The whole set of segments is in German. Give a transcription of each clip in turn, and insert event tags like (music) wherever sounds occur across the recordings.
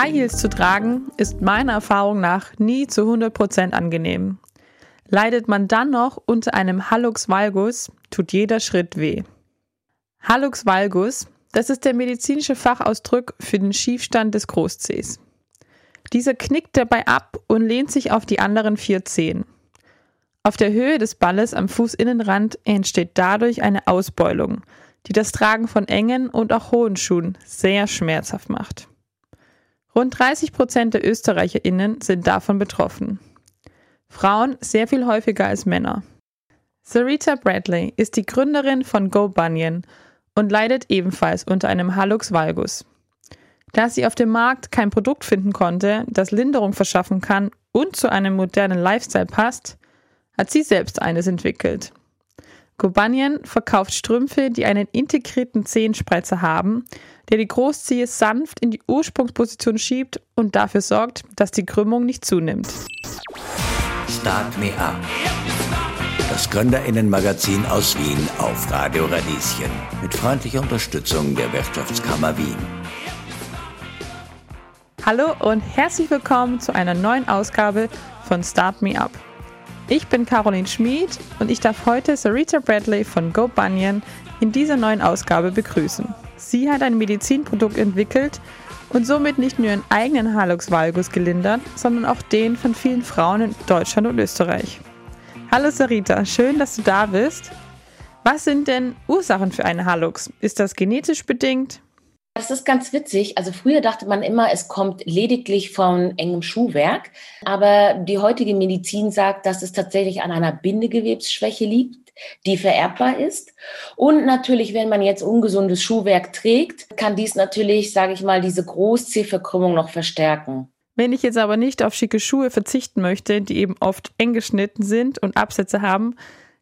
High Heels zu tragen ist meiner Erfahrung nach nie zu 100% angenehm. Leidet man dann noch unter einem Hallux valgus, tut jeder Schritt weh. Hallux valgus, das ist der medizinische Fachausdruck für den Schiefstand des Großzehs. Dieser knickt dabei ab und lehnt sich auf die anderen vier Zehen. Auf der Höhe des Balles am Fußinnenrand entsteht dadurch eine Ausbeulung, die das Tragen von engen und auch hohen Schuhen sehr schmerzhaft macht. Rund 30 Prozent der ÖsterreicherInnen sind davon betroffen. Frauen sehr viel häufiger als Männer. Sarita Bradley ist die Gründerin von Go Bunyan und leidet ebenfalls unter einem Hallux valgus. Da sie auf dem Markt kein Produkt finden konnte, das Linderung verschaffen kann und zu einem modernen Lifestyle passt, hat sie selbst eines entwickelt. Gobanyan verkauft Strümpfe, die einen integrierten Zehenspreizer haben, der die Großzehe sanft in die Ursprungsposition schiebt und dafür sorgt, dass die Krümmung nicht zunimmt. Start Me Up. Das Gründerinnenmagazin aus Wien auf Radio Radieschen mit freundlicher Unterstützung der Wirtschaftskammer Wien. Hallo und herzlich willkommen zu einer neuen Ausgabe von Start Me Up. Ich bin Caroline Schmid und ich darf heute Sarita Bradley von Go Bunyan in dieser neuen Ausgabe begrüßen. Sie hat ein Medizinprodukt entwickelt und somit nicht nur ihren eigenen Halux valgus gelindert, sondern auch den von vielen Frauen in Deutschland und Österreich. Hallo Sarita, schön, dass du da bist. Was sind denn Ursachen für einen Halux? Ist das genetisch bedingt? Das ist ganz witzig. Also früher dachte man immer, es kommt lediglich von engem Schuhwerk. Aber die heutige Medizin sagt, dass es tatsächlich an einer Bindegewebsschwäche liegt, die vererbbar ist. Und natürlich, wenn man jetzt ungesundes Schuhwerk trägt, kann dies natürlich, sage ich mal, diese Großzehverkrümmung noch verstärken. Wenn ich jetzt aber nicht auf schicke Schuhe verzichten möchte, die eben oft eng geschnitten sind und Absätze haben,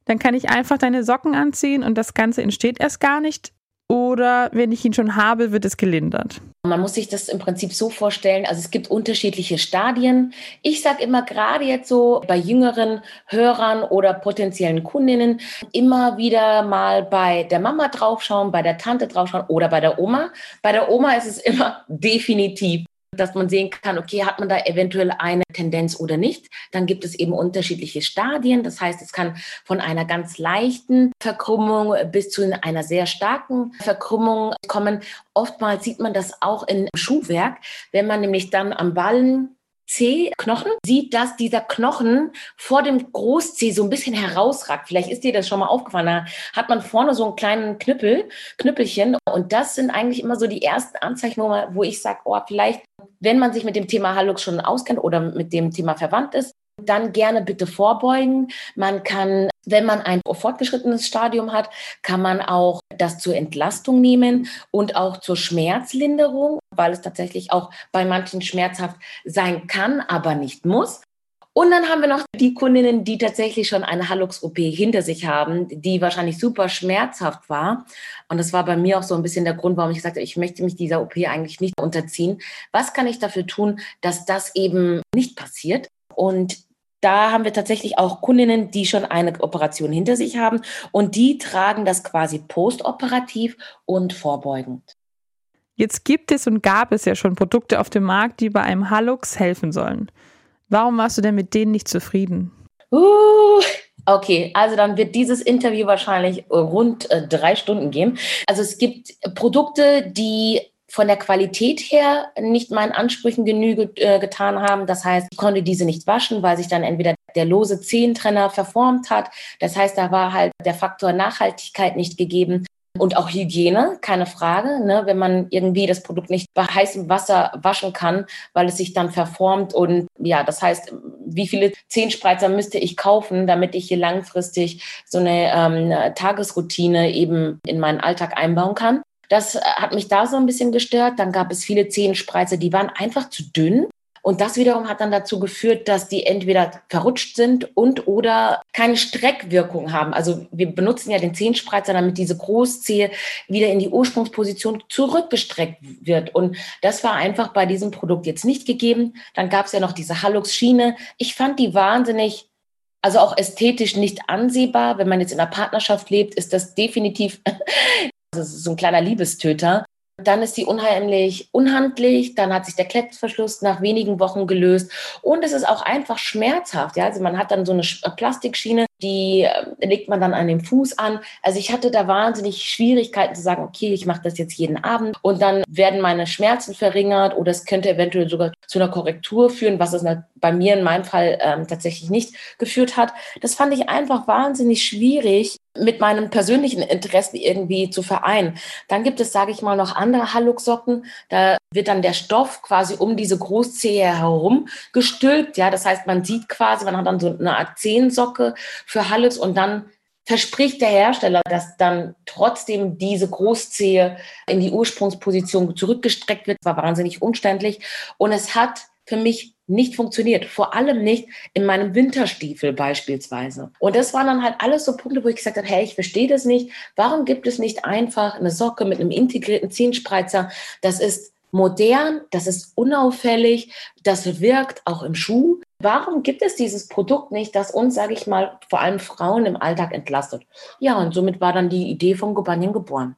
dann kann ich einfach deine Socken anziehen und das Ganze entsteht erst gar nicht oder wenn ich ihn schon habe, wird es gelindert? Man muss sich das im Prinzip so vorstellen, also es gibt unterschiedliche Stadien. Ich sage immer gerade jetzt so bei jüngeren Hörern oder potenziellen Kundinnen immer wieder mal bei der Mama draufschauen, bei der Tante draufschauen oder bei der Oma. Bei der Oma ist es immer (laughs) definitiv dass man sehen kann, okay, hat man da eventuell eine Tendenz oder nicht. Dann gibt es eben unterschiedliche Stadien. Das heißt, es kann von einer ganz leichten Verkrümmung bis zu einer sehr starken Verkrümmung kommen. Oftmals sieht man das auch im Schuhwerk, wenn man nämlich dann am Ballen C-Knochen sieht, dass dieser Knochen vor dem Groß-C so ein bisschen herausragt. Vielleicht ist dir das schon mal aufgefallen. Da hat man vorne so einen kleinen Knüppel, Knüppelchen. Und das sind eigentlich immer so die ersten Anzeichen, wo, wo ich sage, oh, vielleicht, wenn man sich mit dem Thema Hallux schon auskennt oder mit dem Thema verwandt ist, dann gerne bitte vorbeugen. Man kann, wenn man ein fortgeschrittenes Stadium hat, kann man auch das zur Entlastung nehmen und auch zur Schmerzlinderung, weil es tatsächlich auch bei manchen schmerzhaft sein kann, aber nicht muss. Und dann haben wir noch die Kundinnen, die tatsächlich schon eine Hallux-OP hinter sich haben, die wahrscheinlich super schmerzhaft war. Und das war bei mir auch so ein bisschen der Grund, warum ich gesagt habe, ich möchte mich dieser OP eigentlich nicht unterziehen. Was kann ich dafür tun, dass das eben nicht passiert? Und da haben wir tatsächlich auch Kundinnen, die schon eine Operation hinter sich haben und die tragen das quasi postoperativ und vorbeugend. Jetzt gibt es und gab es ja schon Produkte auf dem Markt, die bei einem Hallux helfen sollen. Warum warst du denn mit denen nicht zufrieden? Uh, okay, also dann wird dieses Interview wahrscheinlich rund äh, drei Stunden gehen. Also es gibt Produkte, die von der Qualität her nicht meinen Ansprüchen Genüge äh, getan haben. Das heißt, ich konnte diese nicht waschen, weil sich dann entweder der lose Zehentrenner verformt hat. Das heißt, da war halt der Faktor Nachhaltigkeit nicht gegeben. Und auch Hygiene, keine Frage. Ne? Wenn man irgendwie das Produkt nicht bei heißem Wasser waschen kann, weil es sich dann verformt. Und ja, das heißt, wie viele Zehenspreizer müsste ich kaufen, damit ich hier langfristig so eine ähm, Tagesroutine eben in meinen Alltag einbauen kann. Das äh, hat mich da so ein bisschen gestört. Dann gab es viele Zehenspreizer, die waren einfach zu dünn. Und das wiederum hat dann dazu geführt, dass die entweder verrutscht sind und oder keine Streckwirkung haben. Also wir benutzen ja den Zehenspreizer, damit diese Großzehe wieder in die Ursprungsposition zurückgestreckt wird. Und das war einfach bei diesem Produkt jetzt nicht gegeben. Dann gab es ja noch diese Hallux-Schiene. Ich fand die wahnsinnig also auch ästhetisch nicht ansehbar. Wenn man jetzt in einer Partnerschaft lebt, ist das definitiv (laughs) also so ein kleiner Liebestöter. Dann ist die unheimlich unhandlich. Dann hat sich der Klettverschluss nach wenigen Wochen gelöst. Und es ist auch einfach schmerzhaft. Ja? Also man hat dann so eine Plastikschiene, die äh, legt man dann an den Fuß an. Also ich hatte da wahnsinnig Schwierigkeiten zu sagen, okay, ich mache das jetzt jeden Abend und dann werden meine Schmerzen verringert oder es könnte eventuell sogar zu einer Korrektur führen, was es bei mir in meinem Fall ähm, tatsächlich nicht geführt hat. Das fand ich einfach wahnsinnig schwierig, mit meinem persönlichen Interesse irgendwie zu vereinen. Dann gibt es, sage ich mal, noch andere Hallux-Socken. Da wird dann der Stoff quasi um diese Großzehe herum gestülpt. Ja, das heißt, man sieht quasi, man hat dann so eine Art Zehensocke für Hallux und dann verspricht der Hersteller, dass dann trotzdem diese Großzehe in die Ursprungsposition zurückgestreckt wird. Das war wahnsinnig umständlich und es hat für mich nicht funktioniert. Vor allem nicht in meinem Winterstiefel beispielsweise. Und das waren dann halt alles so Punkte, wo ich gesagt habe, hey, ich verstehe das nicht. Warum gibt es nicht einfach eine Socke mit einem integrierten Zehenspreizer? Das ist modern, das ist unauffällig, das wirkt auch im Schuh. Warum gibt es dieses Produkt nicht, das uns, sage ich mal, vor allem Frauen im Alltag entlastet? Ja, und somit war dann die Idee von Gobanien geboren.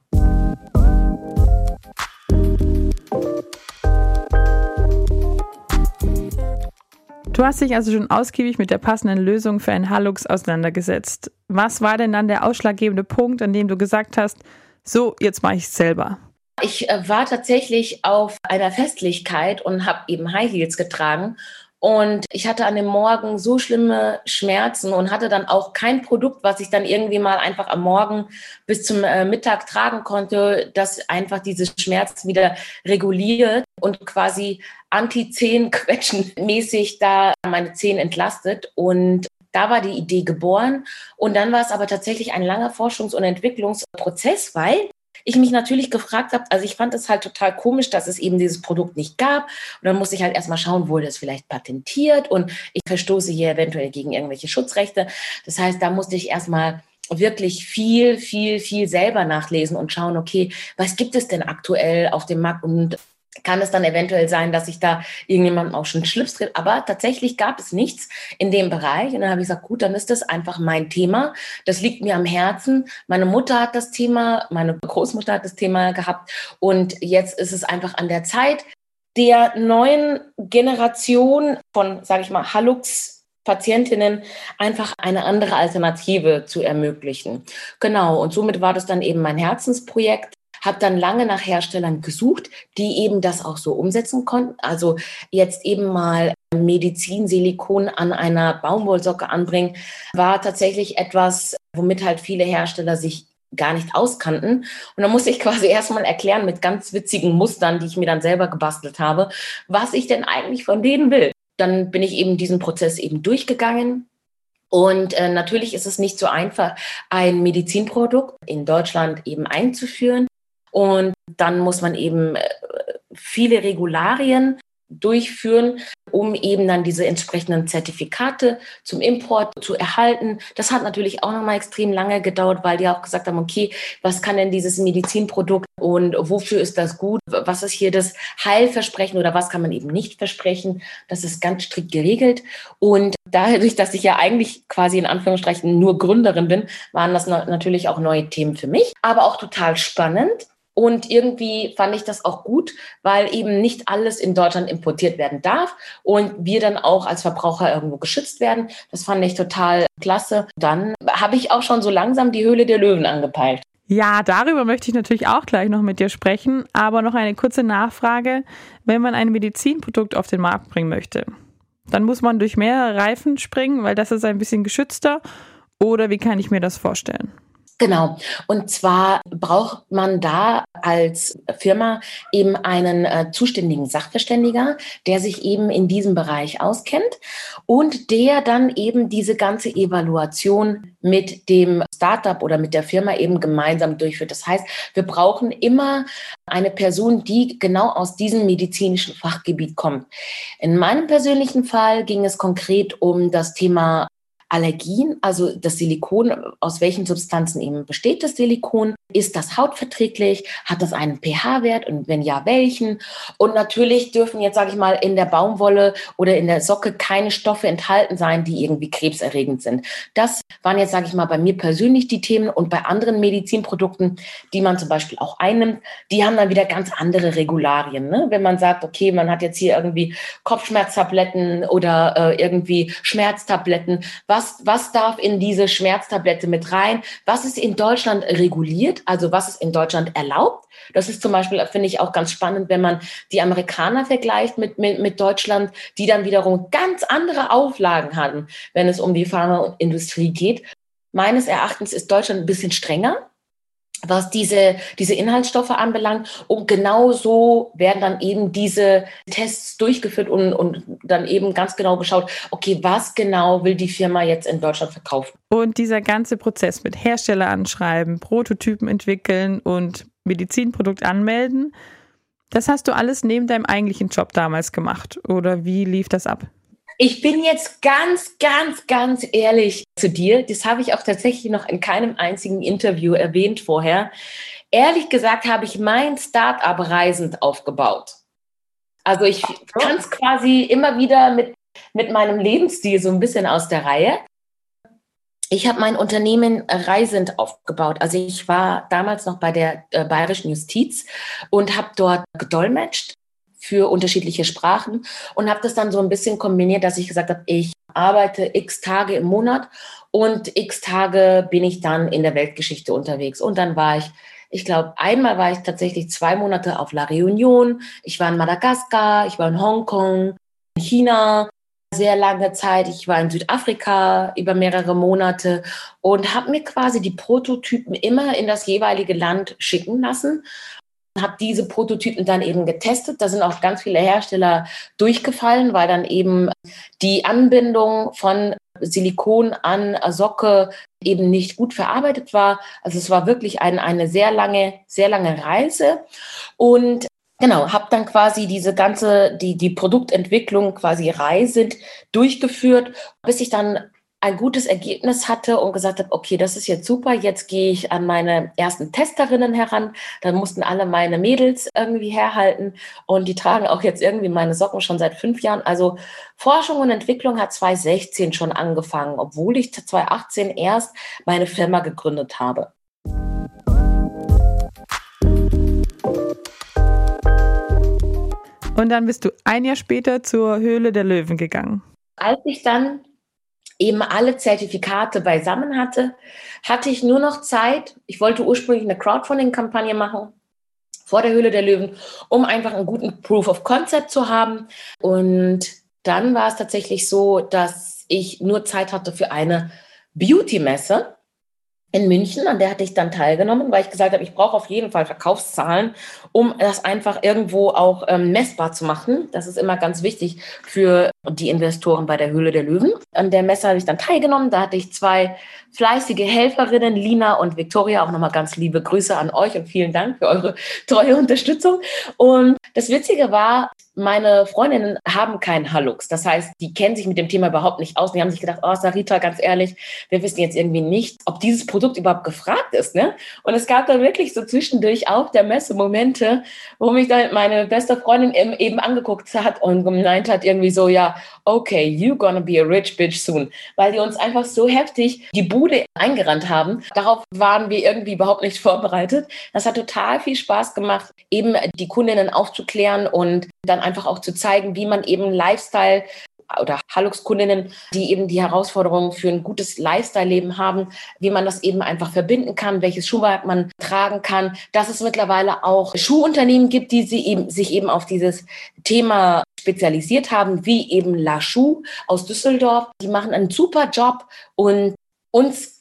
Du hast dich also schon ausgiebig mit der passenden Lösung für einen Hallux auseinandergesetzt. Was war denn dann der ausschlaggebende Punkt, an dem du gesagt hast, so, jetzt mache ich es selber? Ich äh, war tatsächlich auf einer Festlichkeit und habe eben High Heels getragen und ich hatte an dem Morgen so schlimme Schmerzen und hatte dann auch kein Produkt, was ich dann irgendwie mal einfach am Morgen bis zum äh, Mittag tragen konnte, das einfach diese Schmerzen wieder reguliert und quasi anti-Zehen-Quetschen (laughs) mäßig da meine Zehen entlastet. Und da war die Idee geboren. Und dann war es aber tatsächlich ein langer Forschungs- und Entwicklungsprozess, weil ich mich natürlich gefragt habe, also ich fand es halt total komisch, dass es eben dieses Produkt nicht gab. Und dann musste ich halt erstmal schauen, wurde es vielleicht patentiert und ich verstoße hier eventuell gegen irgendwelche Schutzrechte. Das heißt, da musste ich erstmal wirklich viel, viel, viel selber nachlesen und schauen, okay, was gibt es denn aktuell auf dem Markt und kann es dann eventuell sein, dass sich da irgendjemandem auch schon Schlips tritt. Aber tatsächlich gab es nichts in dem Bereich. Und dann habe ich gesagt, gut, dann ist das einfach mein Thema. Das liegt mir am Herzen. Meine Mutter hat das Thema, meine Großmutter hat das Thema gehabt. Und jetzt ist es einfach an der Zeit, der neuen Generation von, sage ich mal, Hallux Patientinnen einfach eine andere Alternative zu ermöglichen. Genau, und somit war das dann eben mein Herzensprojekt habe dann lange nach Herstellern gesucht, die eben das auch so umsetzen konnten. Also jetzt eben mal Medizinsilikon an einer Baumwollsocke anbringen, war tatsächlich etwas, womit halt viele Hersteller sich gar nicht auskannten. Und dann musste ich (laughs) quasi erstmal erklären mit ganz witzigen Mustern, die ich mir dann selber gebastelt habe, was ich denn eigentlich von denen will. Dann bin ich eben diesen Prozess eben durchgegangen, und äh, natürlich ist es nicht so einfach, ein Medizinprodukt in Deutschland eben einzuführen. Und dann muss man eben äh, viele Regularien durchführen, um eben dann diese entsprechenden Zertifikate zum Import zu erhalten. Das hat natürlich auch nochmal extrem lange gedauert, weil die auch gesagt haben, okay, was kann denn dieses Medizinprodukt und wofür ist das gut? Was ist hier das Heilversprechen oder was kann man eben nicht versprechen? Das ist ganz strikt geregelt. Und dadurch, dass ich ja eigentlich quasi in Anführungsstrichen nur Gründerin bin, waren das natürlich auch neue Themen für mich, aber auch total spannend und irgendwie fand ich das auch gut, weil eben nicht alles in Deutschland importiert werden darf und wir dann auch als Verbraucher irgendwo geschützt werden. Das fand ich total klasse. Dann habe ich auch schon so langsam die Höhle der Löwen angepeilt. Ja, darüber möchte ich natürlich auch gleich noch mit dir sprechen, aber noch eine kurze Nachfrage. Wenn man ein Medizinprodukt auf den Markt bringen möchte, dann muss man durch mehrere Reifen springen, weil das ist ein bisschen geschützter. Oder wie kann ich mir das vorstellen? Genau. Und zwar braucht man da als Firma eben einen äh, zuständigen Sachverständiger, der sich eben in diesem Bereich auskennt und der dann eben diese ganze Evaluation mit dem Startup oder mit der Firma eben gemeinsam durchführt. Das heißt, wir brauchen immer eine Person, die genau aus diesem medizinischen Fachgebiet kommt. In meinem persönlichen Fall ging es konkret um das Thema Allergien, also das Silikon, aus welchen Substanzen eben besteht das Silikon? Ist das hautverträglich? Hat das einen pH-Wert und wenn ja, welchen? Und natürlich dürfen jetzt, sage ich mal, in der Baumwolle oder in der Socke keine Stoffe enthalten sein, die irgendwie krebserregend sind. Das waren jetzt, sage ich mal, bei mir persönlich die Themen und bei anderen Medizinprodukten, die man zum Beispiel auch einnimmt, die haben dann wieder ganz andere Regularien. Ne? Wenn man sagt, okay, man hat jetzt hier irgendwie Kopfschmerztabletten oder äh, irgendwie Schmerztabletten, was, was darf in diese Schmerztablette mit rein? Was ist in Deutschland reguliert? also was ist in Deutschland erlaubt. Das ist zum Beispiel, finde ich, auch ganz spannend, wenn man die Amerikaner vergleicht mit, mit, mit Deutschland, die dann wiederum ganz andere Auflagen haben, wenn es um die Pharmaindustrie geht. Meines Erachtens ist Deutschland ein bisschen strenger was diese, diese Inhaltsstoffe anbelangt. Und genau so werden dann eben diese Tests durchgeführt und, und dann eben ganz genau geschaut, okay, was genau will die Firma jetzt in Deutschland verkaufen. Und dieser ganze Prozess mit Hersteller anschreiben, Prototypen entwickeln und Medizinprodukt anmelden, das hast du alles neben deinem eigentlichen Job damals gemacht. Oder wie lief das ab? Ich bin jetzt ganz, ganz, ganz ehrlich zu dir. Das habe ich auch tatsächlich noch in keinem einzigen Interview erwähnt vorher. Ehrlich gesagt habe ich mein Startup reisend aufgebaut. Also ich tanze quasi immer wieder mit, mit meinem Lebensstil so ein bisschen aus der Reihe. Ich habe mein Unternehmen reisend aufgebaut. Also ich war damals noch bei der äh, Bayerischen Justiz und habe dort gedolmetscht für unterschiedliche Sprachen und habe das dann so ein bisschen kombiniert, dass ich gesagt habe, ich arbeite x Tage im Monat und x Tage bin ich dann in der Weltgeschichte unterwegs. Und dann war ich, ich glaube, einmal war ich tatsächlich zwei Monate auf La Réunion, ich war in Madagaskar, ich war in Hongkong, in China, sehr lange Zeit. Ich war in Südafrika über mehrere Monate und habe mir quasi die Prototypen immer in das jeweilige Land schicken lassen habe diese Prototypen dann eben getestet. Da sind auch ganz viele Hersteller durchgefallen, weil dann eben die Anbindung von Silikon an Socke eben nicht gut verarbeitet war. Also es war wirklich ein, eine sehr lange, sehr lange Reise. Und Genau, habe dann quasi diese ganze, die, die Produktentwicklung quasi reisend durchgeführt, bis ich dann ein gutes Ergebnis hatte und gesagt habe, okay, das ist jetzt super, jetzt gehe ich an meine ersten Testerinnen heran. Dann mussten alle meine Mädels irgendwie herhalten und die tragen auch jetzt irgendwie meine Socken schon seit fünf Jahren. Also Forschung und Entwicklung hat 2016 schon angefangen, obwohl ich 2018 erst meine Firma gegründet habe. Und dann bist du ein Jahr später zur Höhle der Löwen gegangen. Als ich dann eben alle Zertifikate beisammen hatte, hatte ich nur noch Zeit. Ich wollte ursprünglich eine Crowdfunding-Kampagne machen vor der Höhle der Löwen, um einfach einen guten Proof of Concept zu haben. Und dann war es tatsächlich so, dass ich nur Zeit hatte für eine Beauty-Messe in München, an der hatte ich dann teilgenommen, weil ich gesagt habe, ich brauche auf jeden Fall Verkaufszahlen, um das einfach irgendwo auch ähm, messbar zu machen. Das ist immer ganz wichtig für die Investoren bei der Höhle der Löwen. An der Messe habe ich dann teilgenommen. Da hatte ich zwei fleißige Helferinnen, Lina und Victoria. Auch nochmal ganz liebe Grüße an euch und vielen Dank für eure treue Unterstützung. Und das Witzige war, meine Freundinnen haben keinen Hallux. Das heißt, die kennen sich mit dem Thema überhaupt nicht aus. Die haben sich gedacht, oh, Sarita, ganz ehrlich, wir wissen jetzt irgendwie nicht, ob dieses Produkt überhaupt gefragt ist. Ne? Und es gab dann wirklich so zwischendurch auf der Messe Momente, wo mich dann meine beste Freundin eben angeguckt hat und gemeint hat irgendwie so, ja, okay, you gonna be a rich bitch soon. Weil die uns einfach so heftig die Bude eingerannt haben. Darauf waren wir irgendwie überhaupt nicht vorbereitet. Das hat total viel Spaß gemacht, eben die Kundinnen aufzuklären und dann einfach auch zu zeigen, wie man eben Lifestyle oder Hallux-Kundinnen, die eben die Herausforderungen für ein gutes Lifestyle-Leben haben, wie man das eben einfach verbinden kann, welches Schuhwerk man tragen kann, dass es mittlerweile auch Schuhunternehmen gibt, die sie eben, sich eben auf dieses Thema spezialisiert haben, wie eben La Schuh aus Düsseldorf. Die machen einen super Job und uns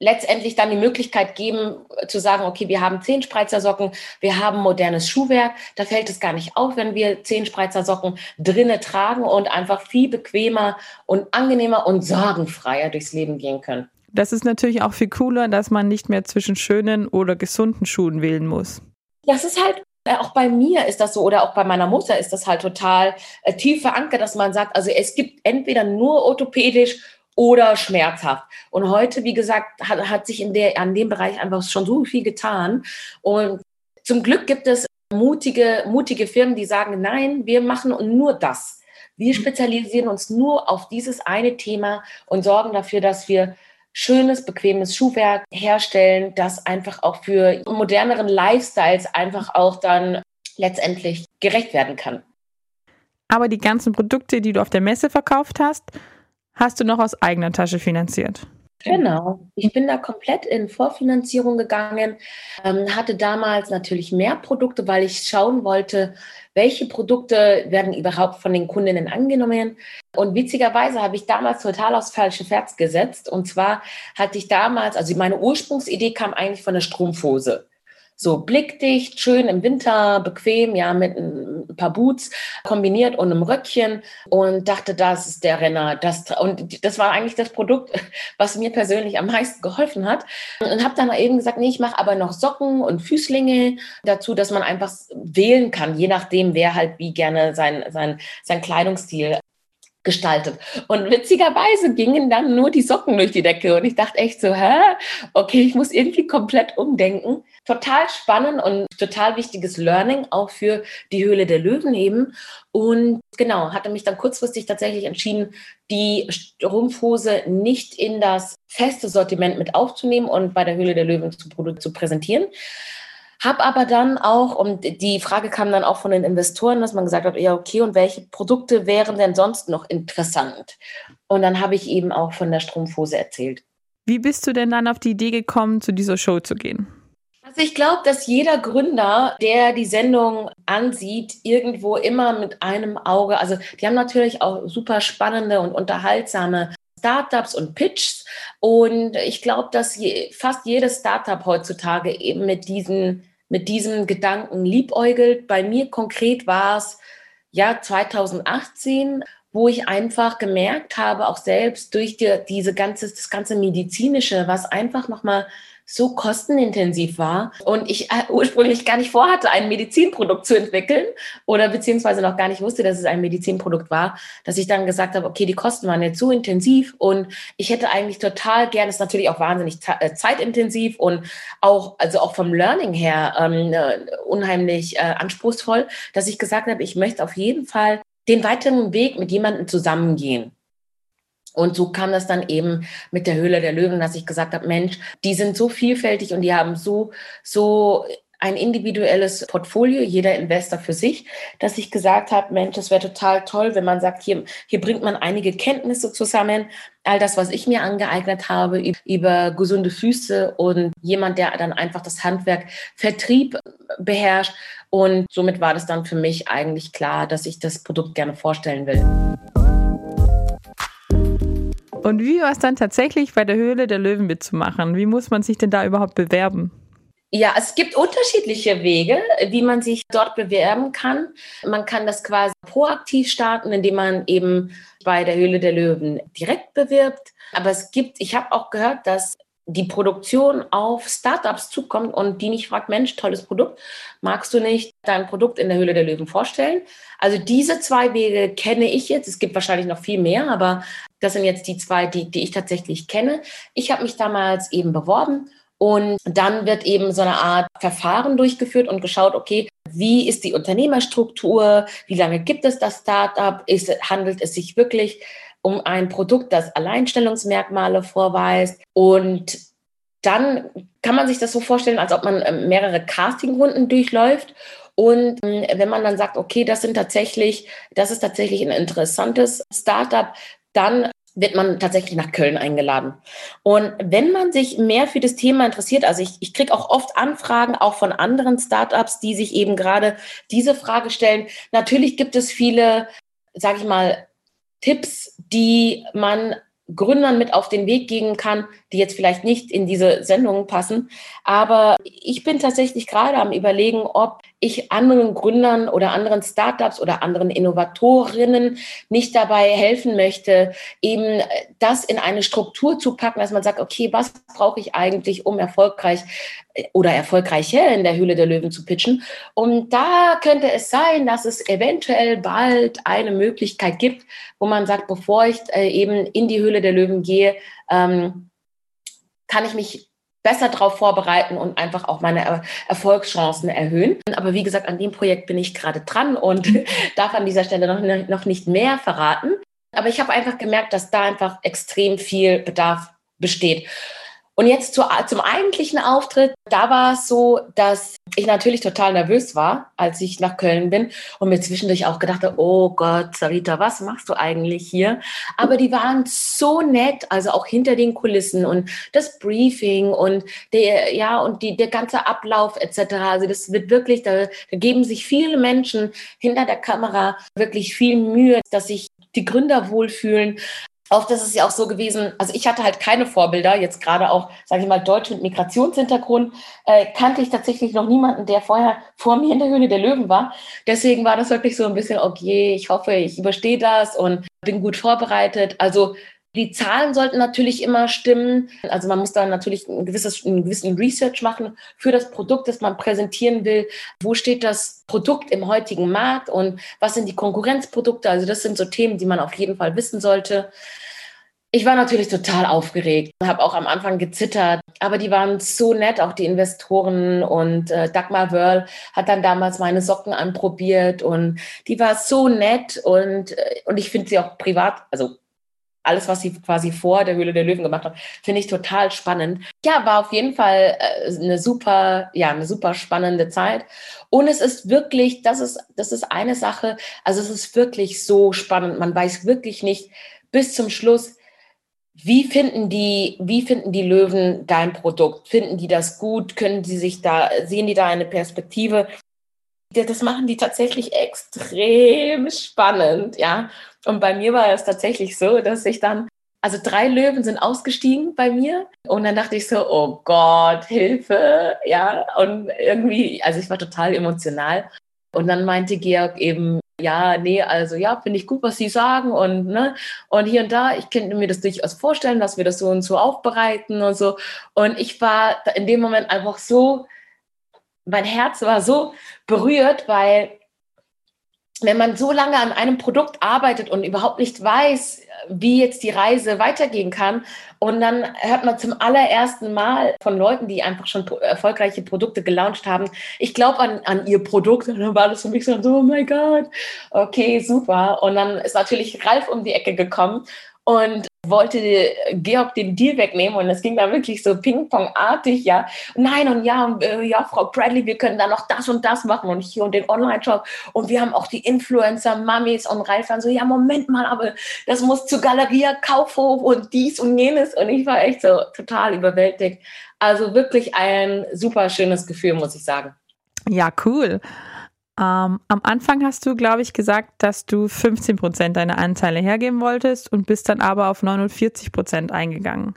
letztendlich dann die Möglichkeit geben, zu sagen, okay, wir haben zehn Spreizer Socken, wir haben modernes Schuhwerk, da fällt es gar nicht auf, wenn wir zehn Spreizer Socken drinne tragen und einfach viel bequemer und angenehmer und sorgenfreier durchs Leben gehen können. Das ist natürlich auch viel cooler, dass man nicht mehr zwischen schönen oder gesunden Schuhen wählen muss. Das ist halt äh, auch bei mir ist das so oder auch bei meiner Mutter ist das halt total äh, tief verankert, dass man sagt, also es gibt entweder nur orthopädisch oder schmerzhaft. Und heute, wie gesagt, hat, hat sich in der, an dem Bereich einfach schon so viel getan. Und zum Glück gibt es mutige, mutige Firmen, die sagen, nein, wir machen nur das. Wir spezialisieren uns nur auf dieses eine Thema und sorgen dafür, dass wir schönes, bequemes Schuhwerk herstellen, das einfach auch für moderneren Lifestyles einfach auch dann letztendlich gerecht werden kann. Aber die ganzen Produkte, die du auf der Messe verkauft hast, hast du noch aus eigener Tasche finanziert. Genau. Ich bin da komplett in Vorfinanzierung gegangen, ähm, hatte damals natürlich mehr Produkte, weil ich schauen wollte, welche Produkte werden überhaupt von den Kundinnen angenommen. Und witzigerweise habe ich damals total aufs falsche Pferd gesetzt. Und zwar hatte ich damals, also meine Ursprungsidee kam eigentlich von der Strumpfhose so blickdicht, schön im Winter, bequem, ja, mit ein paar Boots kombiniert und einem Röckchen und dachte, das ist der Renner. Das, und das war eigentlich das Produkt, (laughs) was mir persönlich am meisten geholfen hat. Und habe dann eben gesagt, nee, ich mache aber noch Socken und Füßlinge dazu, dass man einfach wählen kann, je nachdem, wer halt wie gerne sein, sein, sein Kleidungsstil gestaltet. Und witzigerweise gingen dann nur die Socken durch die Decke und ich dachte echt so, hä? Okay, ich muss irgendwie komplett umdenken. Total spannend und total wichtiges Learning auch für die Höhle der Löwen eben. Und genau, hatte mich dann kurzfristig tatsächlich entschieden, die Strumpfhose nicht in das feste Sortiment mit aufzunehmen und bei der Höhle der Löwen zu, zu präsentieren, hab aber dann auch, und die Frage kam dann auch von den Investoren, dass man gesagt hat, ja, okay, und welche Produkte wären denn sonst noch interessant? Und dann habe ich eben auch von der Strumpfhose erzählt. Wie bist du denn dann auf die Idee gekommen, zu dieser Show zu gehen? Also ich glaube, dass jeder Gründer, der die Sendung ansieht, irgendwo immer mit einem Auge, also die haben natürlich auch super spannende und unterhaltsame Startups und Pitches. Und ich glaube, dass je, fast jedes Startup heutzutage eben mit diesen mit diesem Gedanken liebäugelt. Bei mir konkret war es ja 2018, wo ich einfach gemerkt habe, auch selbst durch die, diese ganze, das ganze medizinische, was einfach nochmal so kostenintensiv war und ich äh, ursprünglich gar nicht vorhatte, ein Medizinprodukt zu entwickeln oder beziehungsweise noch gar nicht wusste, dass es ein Medizinprodukt war, dass ich dann gesagt habe, okay, die Kosten waren jetzt so intensiv und ich hätte eigentlich total gern, ist natürlich auch wahnsinnig äh, zeitintensiv und auch, also auch vom Learning her ähm, äh, unheimlich äh, anspruchsvoll, dass ich gesagt habe, ich möchte auf jeden Fall den weiteren Weg mit jemandem zusammengehen. Und so kam das dann eben mit der Höhle der Löwen, dass ich gesagt habe, Mensch, die sind so vielfältig und die haben so, so ein individuelles Portfolio, jeder Investor für sich, dass ich gesagt habe, Mensch, es wäre total toll, wenn man sagt, hier, hier bringt man einige Kenntnisse zusammen, all das, was ich mir angeeignet habe über gesunde Füße und jemand, der dann einfach das Handwerk Vertrieb beherrscht. Und somit war das dann für mich eigentlich klar, dass ich das Produkt gerne vorstellen will. Und wie war es dann tatsächlich bei der Höhle der Löwen mitzumachen? Wie muss man sich denn da überhaupt bewerben? Ja, es gibt unterschiedliche Wege, wie man sich dort bewerben kann. Man kann das quasi proaktiv starten, indem man eben bei der Höhle der Löwen direkt bewirbt. Aber es gibt, ich habe auch gehört, dass die Produktion auf Startups zukommt und die nicht fragt, Mensch, tolles Produkt, magst du nicht dein Produkt in der Höhle der Löwen vorstellen? Also diese zwei Wege kenne ich jetzt. Es gibt wahrscheinlich noch viel mehr, aber das sind jetzt die zwei, die, die ich tatsächlich kenne. Ich habe mich damals eben beworben und dann wird eben so eine Art Verfahren durchgeführt und geschaut, okay, wie ist die Unternehmerstruktur? Wie lange gibt es das Startup? Ist, handelt es sich wirklich um ein Produkt, das Alleinstellungsmerkmale vorweist. Und dann kann man sich das so vorstellen, als ob man äh, mehrere Castingrunden durchläuft. Und ähm, wenn man dann sagt, okay, das sind tatsächlich, das ist tatsächlich ein interessantes Startup, dann wird man tatsächlich nach Köln eingeladen. Und wenn man sich mehr für das Thema interessiert, also ich, ich kriege auch oft Anfragen, auch von anderen Startups, die sich eben gerade diese Frage stellen. Natürlich gibt es viele, sage ich mal, Tipps, die man Gründern mit auf den Weg geben kann, die jetzt vielleicht nicht in diese Sendungen passen. Aber ich bin tatsächlich gerade am Überlegen, ob ich anderen Gründern oder anderen Startups oder anderen Innovatorinnen nicht dabei helfen möchte, eben das in eine Struktur zu packen, dass man sagt, okay, was brauche ich eigentlich, um erfolgreich oder erfolgreicher in der Höhle der Löwen zu pitchen. Und da könnte es sein, dass es eventuell bald eine Möglichkeit gibt, wo man sagt, bevor ich äh, eben in die Höhle der Löwen gehe, ähm, kann ich mich besser darauf vorbereiten und einfach auch meine Erfolgschancen erhöhen. Aber wie gesagt, an dem Projekt bin ich gerade dran und (laughs) darf an dieser Stelle noch, noch nicht mehr verraten. Aber ich habe einfach gemerkt, dass da einfach extrem viel Bedarf besteht. Und jetzt zu, zum eigentlichen Auftritt, da war es so, dass ich natürlich total nervös war, als ich nach Köln bin und mir zwischendurch auch gedacht habe, oh Gott, Sarita, was machst du eigentlich hier? Aber die waren so nett, also auch hinter den Kulissen und das Briefing und der, ja, und die, der ganze Ablauf etc. Also das wird wirklich, da, da geben sich viele Menschen hinter der Kamera wirklich viel Mühe, dass sich die Gründer wohlfühlen. Oft ist es ja auch so gewesen, also ich hatte halt keine Vorbilder, jetzt gerade auch, sage ich mal, Deutsch mit Migrationshintergrund, äh, kannte ich tatsächlich noch niemanden, der vorher vor mir in der Höhle der Löwen war. Deswegen war das wirklich so ein bisschen, okay, ich hoffe, ich überstehe das und bin gut vorbereitet. Also die Zahlen sollten natürlich immer stimmen. Also man muss da natürlich ein gewisses, einen gewissen Research machen für das Produkt, das man präsentieren will. Wo steht das Produkt im heutigen Markt und was sind die Konkurrenzprodukte? Also das sind so Themen, die man auf jeden Fall wissen sollte. Ich war natürlich total aufgeregt, habe auch am Anfang gezittert, aber die waren so nett, auch die Investoren und äh, Dagmar Wörl hat dann damals meine Socken anprobiert und die war so nett und, äh, und ich finde sie auch privat, also alles, was sie quasi vor der Höhle der Löwen gemacht hat, finde ich total spannend. Ja, war auf jeden Fall äh, eine super, ja, eine super spannende Zeit. Und es ist wirklich, das ist, das ist eine Sache, also es ist wirklich so spannend. Man weiß wirklich nicht bis zum Schluss, wie finden die, wie finden die Löwen dein Produkt? Finden die das gut? Können sie sich da, sehen die da eine Perspektive? Das machen die tatsächlich extrem spannend, ja. Und bei mir war es tatsächlich so, dass ich dann, also drei Löwen sind ausgestiegen bei mir. Und dann dachte ich so, oh Gott, Hilfe, ja. Und irgendwie, also ich war total emotional. Und dann meinte Georg eben, ja, nee, also ja, finde ich gut, was Sie sagen und ne und hier und da, ich könnte mir das durchaus vorstellen, dass wir das so und so aufbereiten und so. Und ich war in dem Moment einfach so mein Herz war so berührt, weil wenn man so lange an einem Produkt arbeitet und überhaupt nicht weiß, wie jetzt die Reise weitergehen kann, und dann hört man zum allerersten Mal von Leuten, die einfach schon erfolgreiche Produkte gelauncht haben, ich glaube an, an ihr Produkt, und dann war das für mich so, oh mein Gott, okay, super. Und dann ist natürlich Ralf um die Ecke gekommen und wollte Georg den Deal wegnehmen und es ging da wirklich so Ping-Pong-artig, ja. Nein und ja, und, äh, ja, Frau Bradley, wir können da noch das und das machen und hier und den Online-Shop und wir haben auch die Influencer, Mummies und Ralf dann so, ja, Moment mal, aber das muss zu Galeria, Kaufhof und dies und jenes und ich war echt so total überwältigt. Also wirklich ein super schönes Gefühl, muss ich sagen. Ja, cool. Ähm, am Anfang hast du, glaube ich, gesagt, dass du 15 Prozent deiner Anteile hergeben wolltest und bist dann aber auf 49 Prozent eingegangen.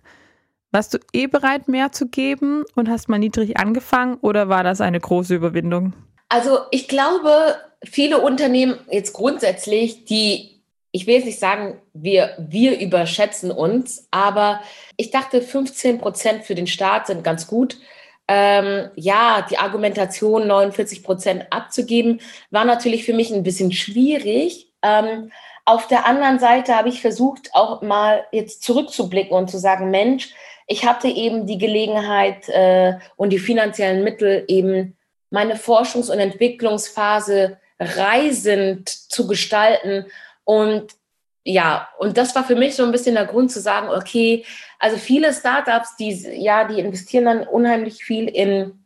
Warst du eh bereit, mehr zu geben und hast mal niedrig angefangen oder war das eine große Überwindung? Also ich glaube, viele Unternehmen jetzt grundsätzlich, die, ich will jetzt nicht sagen, wir, wir überschätzen uns, aber ich dachte, 15 Prozent für den Start sind ganz gut ähm, ja, die Argumentation 49 Prozent abzugeben, war natürlich für mich ein bisschen schwierig. Ähm, auf der anderen Seite habe ich versucht, auch mal jetzt zurückzublicken und zu sagen, Mensch, ich hatte eben die Gelegenheit äh, und die finanziellen Mittel, eben meine Forschungs- und Entwicklungsphase reisend zu gestalten. Und ja, und das war für mich so ein bisschen der Grund zu sagen, okay, also viele Startups, die, ja, die investieren dann unheimlich viel in,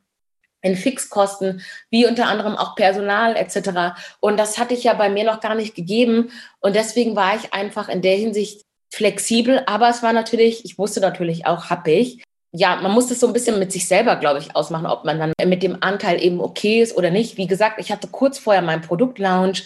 in Fixkosten, wie unter anderem auch Personal etc. Und das hatte ich ja bei mir noch gar nicht gegeben. Und deswegen war ich einfach in der Hinsicht flexibel. Aber es war natürlich, ich wusste natürlich auch, hab ich. Ja, man muss das so ein bisschen mit sich selber, glaube ich, ausmachen, ob man dann mit dem Anteil eben okay ist oder nicht. Wie gesagt, ich hatte kurz vorher meinen Produktlaunch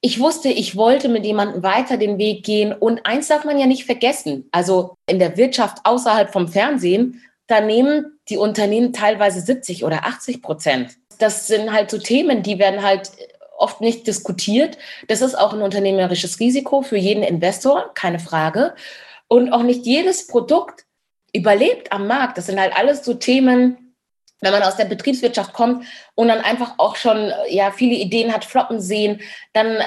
ich wusste, ich wollte mit jemandem weiter den Weg gehen. Und eins darf man ja nicht vergessen. Also in der Wirtschaft außerhalb vom Fernsehen, da nehmen die Unternehmen teilweise 70 oder 80 Prozent. Das sind halt so Themen, die werden halt oft nicht diskutiert. Das ist auch ein unternehmerisches Risiko für jeden Investor, keine Frage. Und auch nicht jedes Produkt überlebt am Markt. Das sind halt alles so Themen, wenn man aus der Betriebswirtschaft kommt und dann einfach auch schon ja viele Ideen hat floppen sehen, dann äh,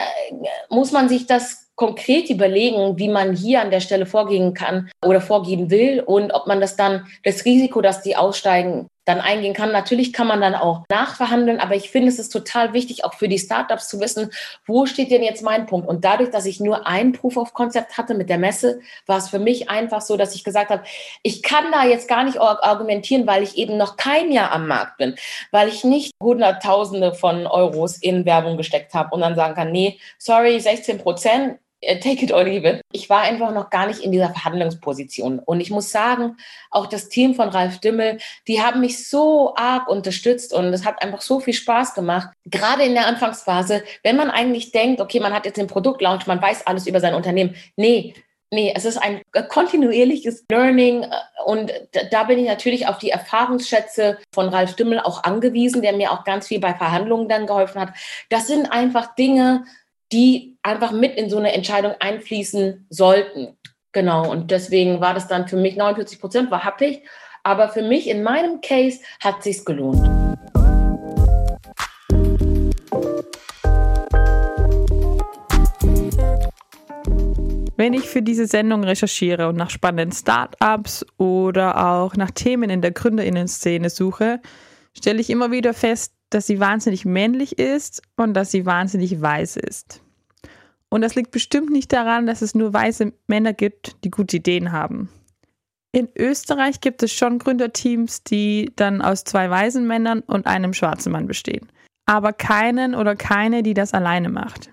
muss man sich das konkret überlegen, wie man hier an der Stelle vorgehen kann oder vorgehen will und ob man das dann, das Risiko, dass die aussteigen, dann eingehen kann. Natürlich kann man dann auch nachverhandeln, aber ich finde, es ist total wichtig, auch für die Startups zu wissen, wo steht denn jetzt mein Punkt? Und dadurch, dass ich nur ein Proof of Concept hatte mit der Messe, war es für mich einfach so, dass ich gesagt habe, ich kann da jetzt gar nicht argumentieren, weil ich eben noch kein Jahr am Markt bin, weil ich nicht Hunderttausende von Euros in Werbung gesteckt habe und dann sagen kann, nee, sorry, 16 Prozent, take it or leave it. Ich war einfach noch gar nicht in dieser Verhandlungsposition. Und ich muss sagen, auch das Team von Ralf Dümmel, die haben mich so arg unterstützt und es hat einfach so viel Spaß gemacht. Gerade in der Anfangsphase, wenn man eigentlich denkt, okay, man hat jetzt den Produktlaunch, man weiß alles über sein Unternehmen. Nee, Nee, es ist ein kontinuierliches Learning äh, und da bin ich natürlich auf die Erfahrungsschätze von Ralf Dümmel auch angewiesen, der mir auch ganz viel bei Verhandlungen dann geholfen hat. Das sind einfach Dinge, die einfach mit in so eine Entscheidung einfließen sollten. Genau, und deswegen war das dann für mich 49 Prozent, war happig. Aber für mich in meinem Case hat sich's gelohnt. Wenn ich für diese Sendung recherchiere und nach spannenden Startups oder auch nach Themen in der Gründerinnen-Szene suche, stelle ich immer wieder fest, dass sie wahnsinnig männlich ist und dass sie wahnsinnig weiß ist. Und das liegt bestimmt nicht daran, dass es nur weiße Männer gibt, die gute Ideen haben. In Österreich gibt es schon Gründerteams, die dann aus zwei weißen Männern und einem schwarzen Mann bestehen. Aber keinen oder keine, die das alleine macht.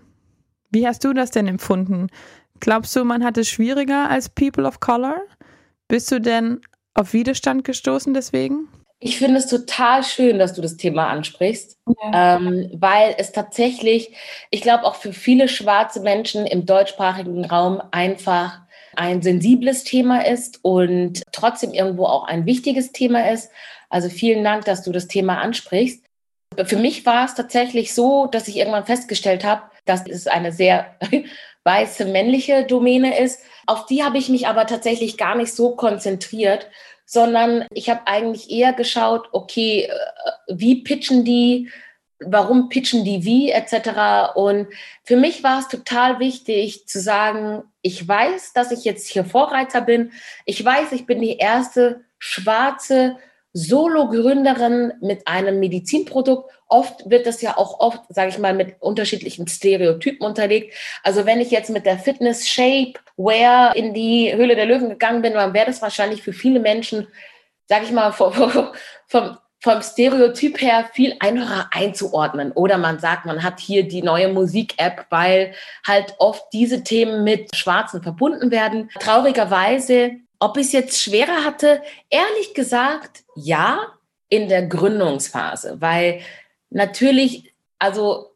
Wie hast du das denn empfunden? Glaubst du, man hat es schwieriger als People of Color? Bist du denn auf Widerstand gestoßen deswegen? Ich finde es total schön, dass du das Thema ansprichst, ja. ähm, weil es tatsächlich, ich glaube, auch für viele schwarze Menschen im deutschsprachigen Raum einfach ein sensibles Thema ist und trotzdem irgendwo auch ein wichtiges Thema ist. Also vielen Dank, dass du das Thema ansprichst. Für mich war es tatsächlich so, dass ich irgendwann festgestellt habe, dass es eine sehr (laughs) weiße männliche Domäne ist. Auf die habe ich mich aber tatsächlich gar nicht so konzentriert, sondern ich habe eigentlich eher geschaut, okay, äh, wie pitchen die, warum pitchen die wie, etc. Und für mich war es total wichtig zu sagen, ich weiß, dass ich jetzt hier Vorreiter bin. Ich weiß, ich bin die erste schwarze Solo-Gründerin mit einem Medizinprodukt. Oft wird das ja auch oft, sage ich mal, mit unterschiedlichen Stereotypen unterlegt. Also wenn ich jetzt mit der Fitness Shape Wear in die Höhle der Löwen gegangen bin, dann wäre das wahrscheinlich für viele Menschen, sage ich mal, vom, vom, vom Stereotyp her viel einfacher einzuordnen. Oder man sagt, man hat hier die neue Musik-App, weil halt oft diese Themen mit Schwarzen verbunden werden. Traurigerweise ob ich es jetzt schwerer hatte, ehrlich gesagt, ja, in der Gründungsphase, weil natürlich, also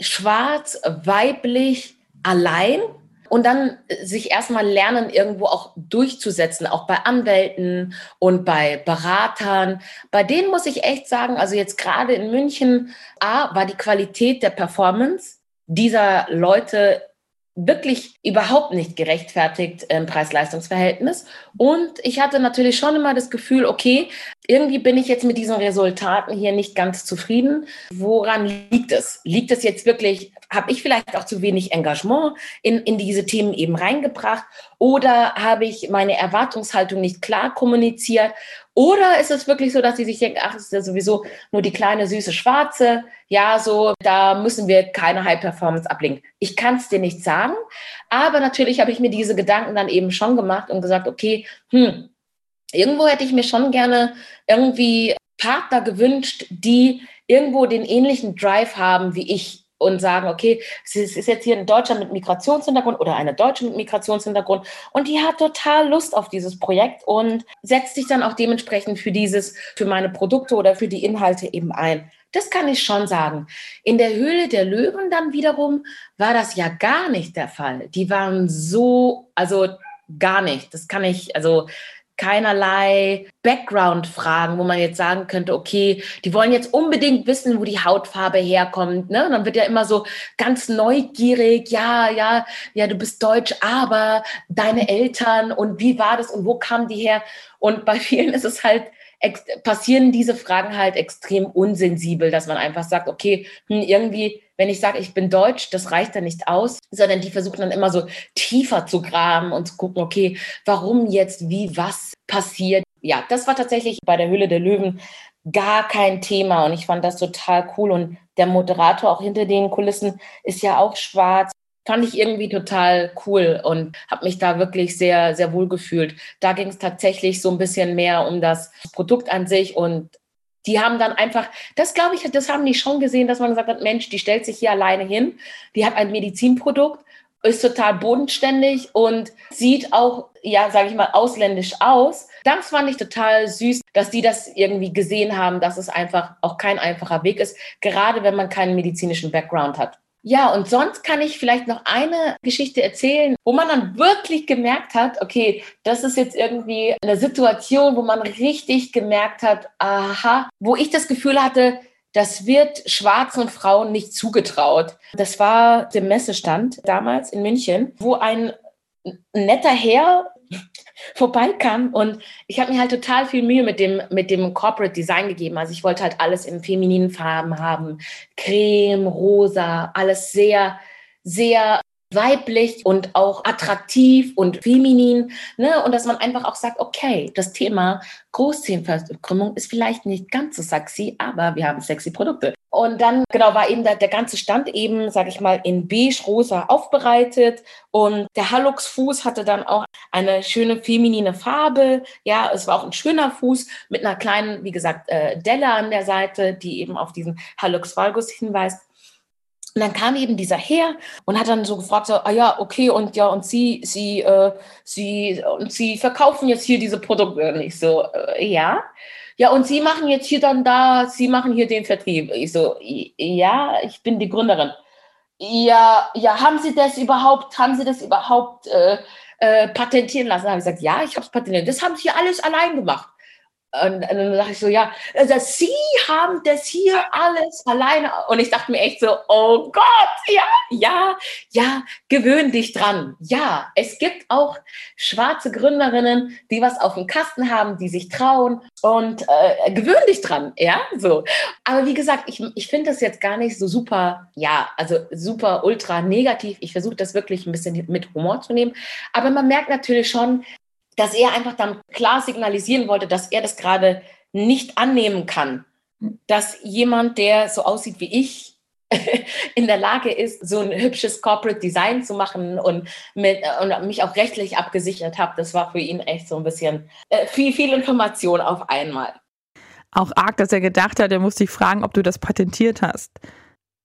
schwarz, weiblich, allein und dann sich erstmal lernen, irgendwo auch durchzusetzen, auch bei Anwälten und bei Beratern. Bei denen muss ich echt sagen, also jetzt gerade in München, A, war die Qualität der Performance dieser Leute wirklich überhaupt nicht gerechtfertigt im Preis-Leistungs-Verhältnis. Und ich hatte natürlich schon immer das Gefühl, okay, irgendwie bin ich jetzt mit diesen Resultaten hier nicht ganz zufrieden. Woran liegt es? Liegt es jetzt wirklich, habe ich vielleicht auch zu wenig Engagement in, in diese Themen eben reingebracht? Oder habe ich meine Erwartungshaltung nicht klar kommuniziert? Oder ist es wirklich so, dass sie sich denken, ach, das ist ja sowieso nur die kleine süße Schwarze. Ja, so, da müssen wir keine High Performance ablegen. Ich kann es dir nicht sagen. Aber natürlich habe ich mir diese Gedanken dann eben schon gemacht und gesagt, okay, hm, irgendwo hätte ich mir schon gerne irgendwie Partner gewünscht, die irgendwo den ähnlichen Drive haben wie ich und sagen, okay, es ist jetzt hier ein Deutscher mit Migrationshintergrund oder eine Deutsche mit Migrationshintergrund und die hat total Lust auf dieses Projekt und setzt sich dann auch dementsprechend für dieses, für meine Produkte oder für die Inhalte eben ein. Das kann ich schon sagen. In der Höhle der Löwen dann wiederum war das ja gar nicht der Fall. Die waren so, also gar nicht. Das kann ich, also keinerlei Background-Fragen, wo man jetzt sagen könnte, okay, die wollen jetzt unbedingt wissen, wo die Hautfarbe herkommt. Ne? Und dann wird ja immer so ganz neugierig, ja, ja, ja, du bist deutsch, aber deine Eltern und wie war das und wo kamen die her? Und bei (laughs) vielen ist es halt passieren diese Fragen halt extrem unsensibel, dass man einfach sagt, okay, hm, irgendwie, wenn ich sage, ich bin deutsch, das reicht dann nicht aus, sondern die versuchen dann immer so tiefer zu graben und zu gucken, okay, warum jetzt, wie, was passiert. Ja, das war tatsächlich bei der Höhle der Löwen gar kein Thema und ich fand das total cool und der Moderator auch hinter den Kulissen ist ja auch schwarz fand ich irgendwie total cool und habe mich da wirklich sehr, sehr wohl gefühlt. Da ging es tatsächlich so ein bisschen mehr um das Produkt an sich und die haben dann einfach, das glaube ich, das haben die schon gesehen, dass man gesagt hat, Mensch, die stellt sich hier alleine hin, die hat ein Medizinprodukt, ist total bodenständig und sieht auch, ja, sage ich mal, ausländisch aus. Das fand ich total süß, dass die das irgendwie gesehen haben, dass es einfach auch kein einfacher Weg ist, gerade wenn man keinen medizinischen Background hat. Ja, und sonst kann ich vielleicht noch eine Geschichte erzählen, wo man dann wirklich gemerkt hat, okay, das ist jetzt irgendwie eine Situation, wo man richtig gemerkt hat, aha, wo ich das Gefühl hatte, das wird schwarzen Frauen nicht zugetraut. Das war der Messestand damals in München, wo ein netter Herr vorbeikam und ich habe mir halt total viel Mühe mit dem, mit dem Corporate Design gegeben. Also ich wollte halt alles in femininen Farben haben. Creme, rosa, alles sehr, sehr weiblich und auch attraktiv und feminin. Ne? Und dass man einfach auch sagt, okay, das Thema Großzehenverkrümmung ist vielleicht nicht ganz so sexy, aber wir haben sexy Produkte. Und dann, genau, war eben der, der ganze Stand eben, sage ich mal, in beige-rosa aufbereitet. Und der Hallux-Fuß hatte dann auch eine schöne feminine Farbe. Ja, es war auch ein schöner Fuß mit einer kleinen, wie gesagt, äh, Delle an der Seite, die eben auf diesen Hallux valgus hinweist. Und dann kam eben dieser her und hat dann so gefragt, so, ah ja, okay, und ja, und Sie, Sie, äh, Sie, und Sie verkaufen jetzt hier diese Produkte. Und ich so, äh, ja. Ja, und Sie machen jetzt hier dann da, Sie machen hier den Vertrieb. Ich so, ja, ich bin die Gründerin. Ja, ja, haben Sie das überhaupt, haben Sie das überhaupt äh, äh, patentieren lassen? Da habe ich gesagt, ja, ich habe es patentiert. Das haben Sie alles allein gemacht. Und, dann dachte ich so, ja, also Sie haben das hier alles alleine. Und ich dachte mir echt so, oh Gott, ja, ja, ja, gewöhn dich dran. Ja, es gibt auch schwarze Gründerinnen, die was auf dem Kasten haben, die sich trauen und äh, gewöhn dich dran, ja, so. Aber wie gesagt, ich, ich finde das jetzt gar nicht so super, ja, also super ultra negativ. Ich versuche das wirklich ein bisschen mit Humor zu nehmen. Aber man merkt natürlich schon, dass er einfach dann klar signalisieren wollte, dass er das gerade nicht annehmen kann, dass jemand, der so aussieht wie ich, (laughs) in der Lage ist, so ein hübsches Corporate Design zu machen und, mit, und mich auch rechtlich abgesichert habe. Das war für ihn echt so ein bisschen äh, viel, viel Information auf einmal. Auch arg, dass er gedacht hat, er muss dich fragen, ob du das patentiert hast.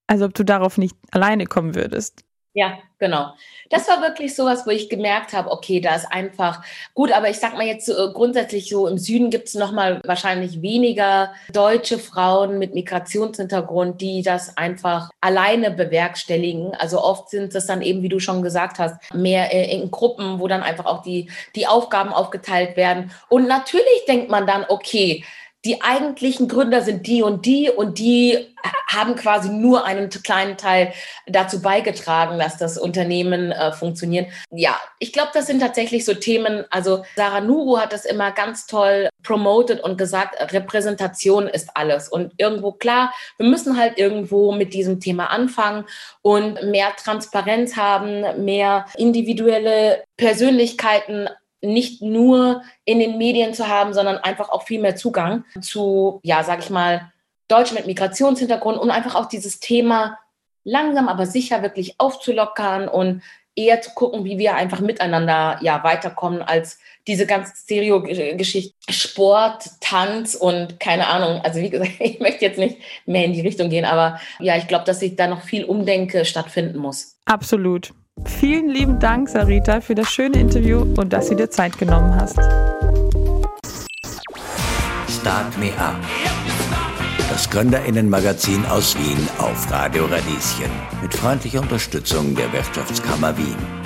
Also ob du darauf nicht alleine kommen würdest. Ja, genau. Das war wirklich sowas, wo ich gemerkt habe, okay, da ist einfach gut, aber ich sag mal jetzt äh, grundsätzlich so im Süden gibt es nochmal wahrscheinlich weniger deutsche Frauen mit Migrationshintergrund, die das einfach alleine bewerkstelligen. Also oft sind es dann eben, wie du schon gesagt hast, mehr äh, in Gruppen, wo dann einfach auch die, die Aufgaben aufgeteilt werden. Und natürlich denkt man dann, okay, die eigentlichen Gründer sind die und die und die haben quasi nur einen kleinen Teil dazu beigetragen, dass das Unternehmen äh, funktioniert. Ja, ich glaube, das sind tatsächlich so Themen. Also Sarah Nuru hat das immer ganz toll promoted und gesagt, Repräsentation ist alles. Und irgendwo klar, wir müssen halt irgendwo mit diesem Thema anfangen und mehr Transparenz haben, mehr individuelle Persönlichkeiten nicht nur in den Medien zu haben, sondern einfach auch viel mehr Zugang zu, ja, sag ich mal, Deutschen mit Migrationshintergrund, um einfach auch dieses Thema langsam aber sicher wirklich aufzulockern und eher zu gucken, wie wir einfach miteinander ja weiterkommen als diese ganze Stereo-Geschichte Sport, Tanz und keine Ahnung. Also wie gesagt, (laughs) ich möchte jetzt nicht mehr in die Richtung gehen, aber ja, ich glaube, dass sich da noch viel Umdenke stattfinden muss. Absolut. Vielen lieben Dank, Sarita, für das schöne Interview und dass du dir Zeit genommen hast. Start Me Up. Das Gründerinnenmagazin aus Wien auf Radio Radieschen mit freundlicher Unterstützung der Wirtschaftskammer Wien.